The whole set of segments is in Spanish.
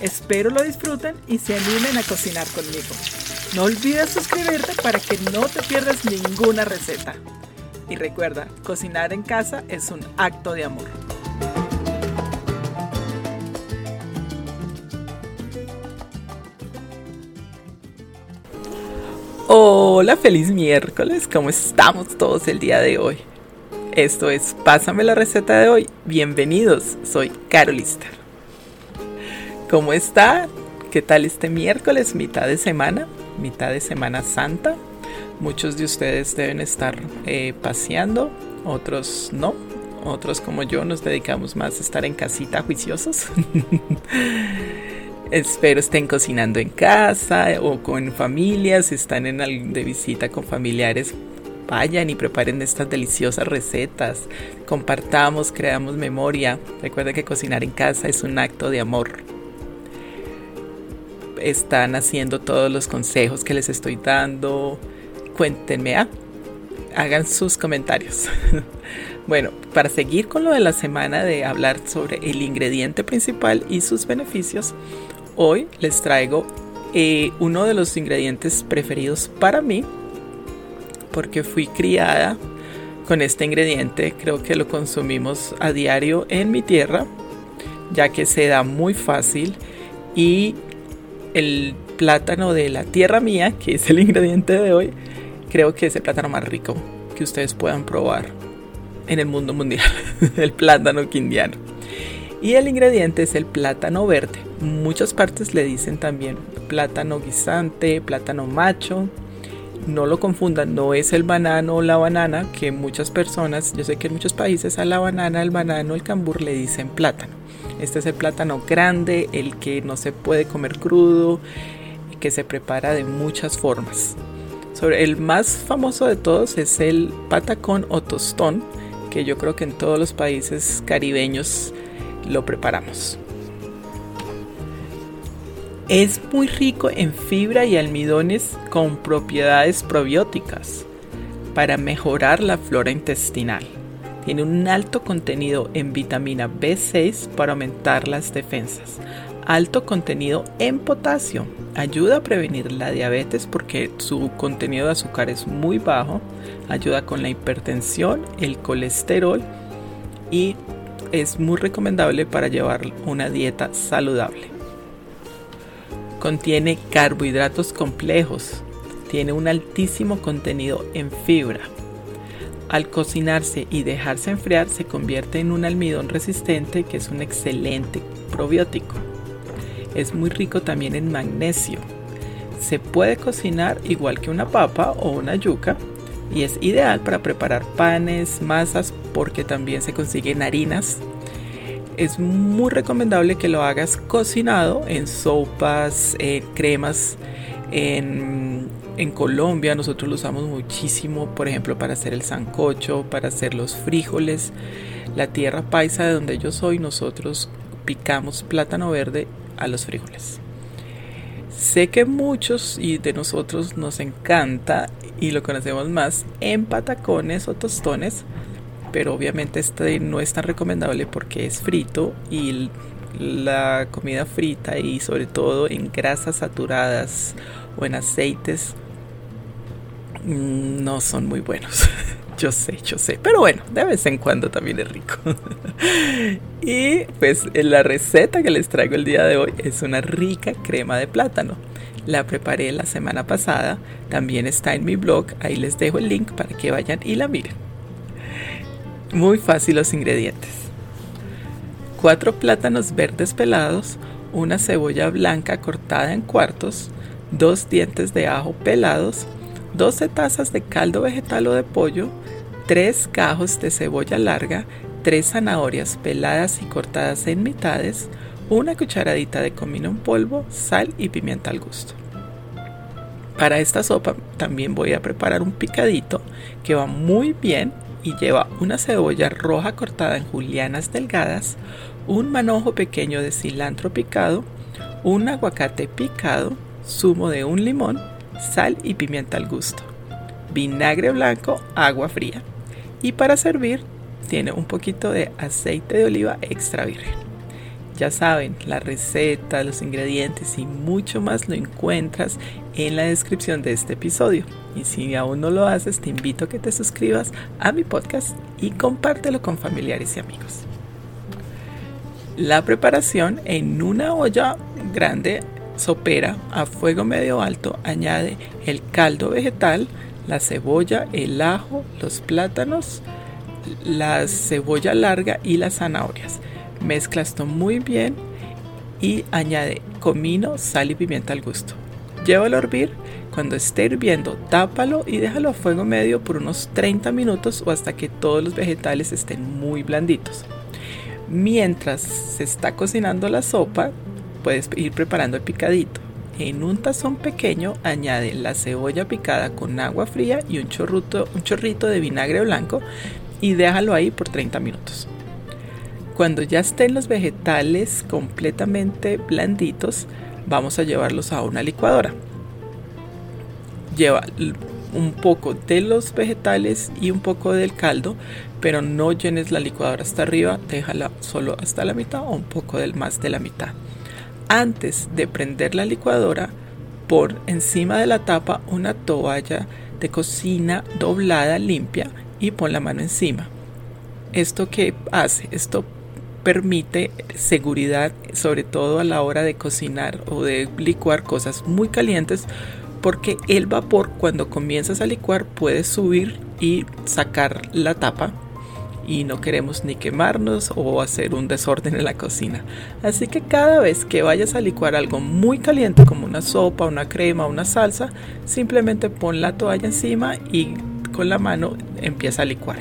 Espero lo disfruten y se animen a cocinar conmigo. No olvides suscribirte para que no te pierdas ninguna receta. Y recuerda, cocinar en casa es un acto de amor. Hola, feliz miércoles, ¿cómo estamos todos el día de hoy? Esto es Pásame la receta de hoy. Bienvenidos, soy Carolista. ¿Cómo está? ¿Qué tal este miércoles, mitad de semana, mitad de Semana Santa? Muchos de ustedes deben estar eh, paseando, otros no. Otros como yo nos dedicamos más a estar en casita juiciosos. Espero estén cocinando en casa o con familias, si están en de visita con familiares, vayan y preparen estas deliciosas recetas. Compartamos, creamos memoria. Recuerden que cocinar en casa es un acto de amor. Están haciendo todos los consejos que les estoy dando. Cuéntenme, ¿ah? hagan sus comentarios. bueno, para seguir con lo de la semana de hablar sobre el ingrediente principal y sus beneficios, hoy les traigo eh, uno de los ingredientes preferidos para mí, porque fui criada con este ingrediente, creo que lo consumimos a diario en mi tierra, ya que se da muy fácil y el plátano de la tierra mía, que es el ingrediente de hoy, creo que es el plátano más rico que ustedes puedan probar en el mundo mundial, el plátano quindiano. Y el ingrediente es el plátano verde. Muchas partes le dicen también plátano guisante, plátano macho. No lo confundan, no es el banano o la banana, que muchas personas, yo sé que en muchos países a la banana, el banano, el cambur le dicen plátano. Este es el plátano grande, el que no se puede comer crudo, que se prepara de muchas formas. El más famoso de todos es el patacón o tostón, que yo creo que en todos los países caribeños lo preparamos. Es muy rico en fibra y almidones con propiedades probióticas para mejorar la flora intestinal. Tiene un alto contenido en vitamina B6 para aumentar las defensas. Alto contenido en potasio. Ayuda a prevenir la diabetes porque su contenido de azúcar es muy bajo. Ayuda con la hipertensión, el colesterol y es muy recomendable para llevar una dieta saludable. Contiene carbohidratos complejos, tiene un altísimo contenido en fibra. Al cocinarse y dejarse enfriar se convierte en un almidón resistente que es un excelente probiótico. Es muy rico también en magnesio. Se puede cocinar igual que una papa o una yuca y es ideal para preparar panes, masas, porque también se consiguen harinas. Es muy recomendable que lo hagas cocinado en sopas, en cremas. En, en Colombia nosotros lo usamos muchísimo, por ejemplo, para hacer el sancocho, para hacer los frijoles. La tierra paisa de donde yo soy, nosotros picamos plátano verde a los frijoles. Sé que muchos y de nosotros nos encanta y lo conocemos más en patacones o tostones, pero obviamente este no es tan recomendable porque es frito y la comida frita y sobre todo en grasas saturadas o en aceites no son muy buenos. Yo sé, yo sé, pero bueno, de vez en cuando también es rico. y pues la receta que les traigo el día de hoy es una rica crema de plátano. La preparé la semana pasada, también está en mi blog, ahí les dejo el link para que vayan y la miren. Muy fácil los ingredientes. Cuatro plátanos verdes pelados, una cebolla blanca cortada en cuartos, dos dientes de ajo pelados, 12 tazas de caldo vegetal o de pollo, 3 cajos de cebolla larga, 3 zanahorias peladas y cortadas en mitades, una cucharadita de comino en polvo, sal y pimienta al gusto. Para esta sopa también voy a preparar un picadito que va muy bien y lleva una cebolla roja cortada en julianas delgadas, un manojo pequeño de cilantro picado, un aguacate picado, zumo de un limón, sal y pimienta al gusto, vinagre blanco, agua fría. Y para servir tiene un poquito de aceite de oliva extra virgen. Ya saben, la receta, los ingredientes y mucho más lo encuentras en la descripción de este episodio. Y si aún no lo haces, te invito a que te suscribas a mi podcast y compártelo con familiares y amigos. La preparación en una olla grande sopera a fuego medio alto añade el caldo vegetal, la cebolla, el ajo, los plátanos, la cebolla larga y las zanahorias. Mezcla esto muy bien y añade comino, sal y pimienta al gusto. Llévalo a hervir. Cuando esté hirviendo, tápalo y déjalo a fuego medio por unos 30 minutos o hasta que todos los vegetales estén muy blanditos. Mientras se está cocinando la sopa, puedes ir preparando el picadito. En un tazón pequeño añade la cebolla picada con agua fría y un chorrito, un chorrito de vinagre blanco y déjalo ahí por 30 minutos. Cuando ya estén los vegetales completamente blanditos, vamos a llevarlos a una licuadora. Lleva un poco de los vegetales y un poco del caldo, pero no llenes la licuadora hasta arriba, déjala solo hasta la mitad o un poco más de la mitad. Antes de prender la licuadora, por encima de la tapa una toalla de cocina doblada limpia y pon la mano encima. ¿Esto qué hace? Esto permite seguridad, sobre todo a la hora de cocinar o de licuar cosas muy calientes, porque el vapor cuando comienzas a licuar puede subir y sacar la tapa y no queremos ni quemarnos o hacer un desorden en la cocina. Así que cada vez que vayas a licuar algo muy caliente como una sopa, una crema, una salsa, simplemente pon la toalla encima y con la mano empieza a licuar.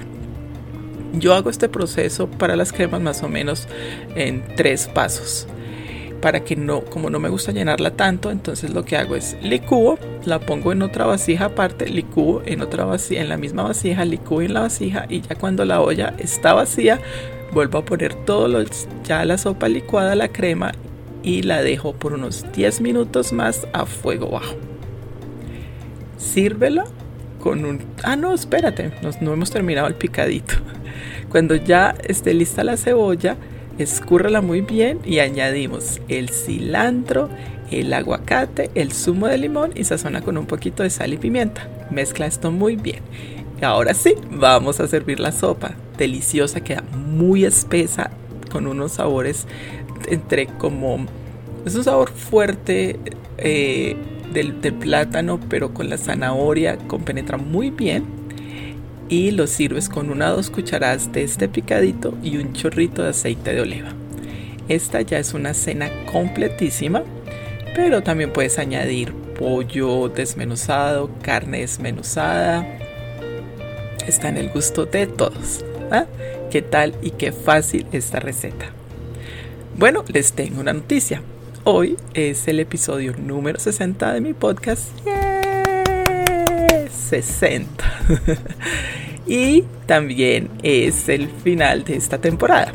Yo hago este proceso para las cremas más o menos en tres pasos. Para que no, como no me gusta llenarla tanto, entonces lo que hago es licúo, la pongo en otra vasija aparte, licúo en otra vasija, en la misma vasija, licúo en la vasija y ya cuando la olla está vacía, vuelvo a poner todo lo, ya la sopa licuada, la crema y la dejo por unos 10 minutos más a fuego bajo. Sírvela con un... Ah, no, espérate, no hemos terminado el picadito. Cuando ya esté lista la cebolla, escúrrala muy bien y añadimos el cilantro, el aguacate, el zumo de limón y sazona con un poquito de sal y pimienta. Mezcla esto muy bien. Ahora sí, vamos a servir la sopa. Deliciosa, queda muy espesa con unos sabores entre como... Es un sabor fuerte eh, del plátano, pero con la zanahoria compenetra muy bien y lo sirves con una o dos cucharadas de este picadito y un chorrito de aceite de oliva. Esta ya es una cena completísima, pero también puedes añadir pollo desmenuzado, carne desmenuzada. Está en el gusto de todos. ¿ah? ¿Qué tal y qué fácil esta receta? Bueno, les tengo una noticia. Hoy es el episodio número 60 de mi podcast. 60. y también es el final de esta temporada.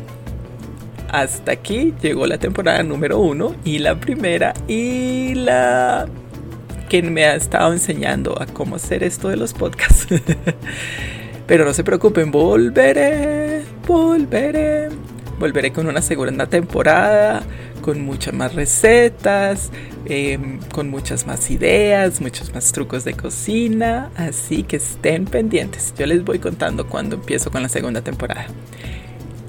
Hasta aquí llegó la temporada número 1 y la primera y la que me ha estado enseñando a cómo hacer esto de los podcasts. Pero no se preocupen, volveré, volveré. Volveré con una segunda temporada, con muchas más recetas, em, con muchas más ideas, muchos más trucos de cocina. Así que estén pendientes. Yo les voy contando cuando empiezo con la segunda temporada.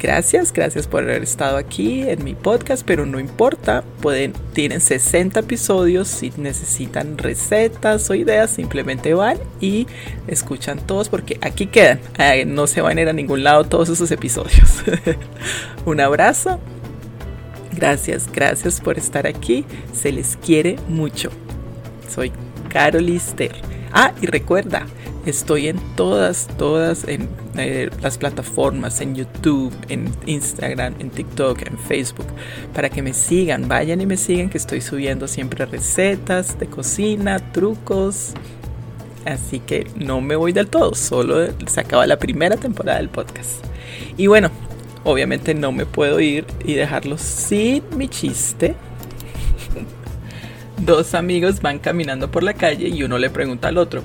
Gracias, gracias por haber estado aquí en mi podcast, pero no importa, pueden, tienen 60 episodios, si necesitan recetas o ideas, simplemente van y escuchan todos porque aquí quedan, no se van a ir a ningún lado todos esos episodios. Un abrazo, gracias, gracias por estar aquí, se les quiere mucho. Soy Carol Lister. Ah, y recuerda, estoy en todas, todas en eh, las plataformas, en YouTube, en Instagram, en TikTok, en Facebook, para que me sigan, vayan y me sigan que estoy subiendo siempre recetas de cocina, trucos. Así que no me voy del todo, solo se acaba la primera temporada del podcast. Y bueno, obviamente no me puedo ir y dejarlo sin mi chiste dos amigos van caminando por la calle y uno le pregunta al otro,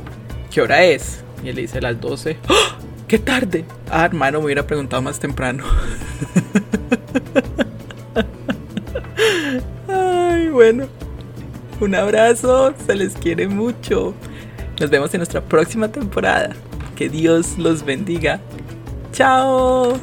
¿qué hora es? Y él le dice las 12. ¡Ah! ¡Qué tarde! Ah, hermano, me hubiera preguntado más temprano. Ay, bueno. Un abrazo, se les quiere mucho. Nos vemos en nuestra próxima temporada. Que Dios los bendiga. Chao.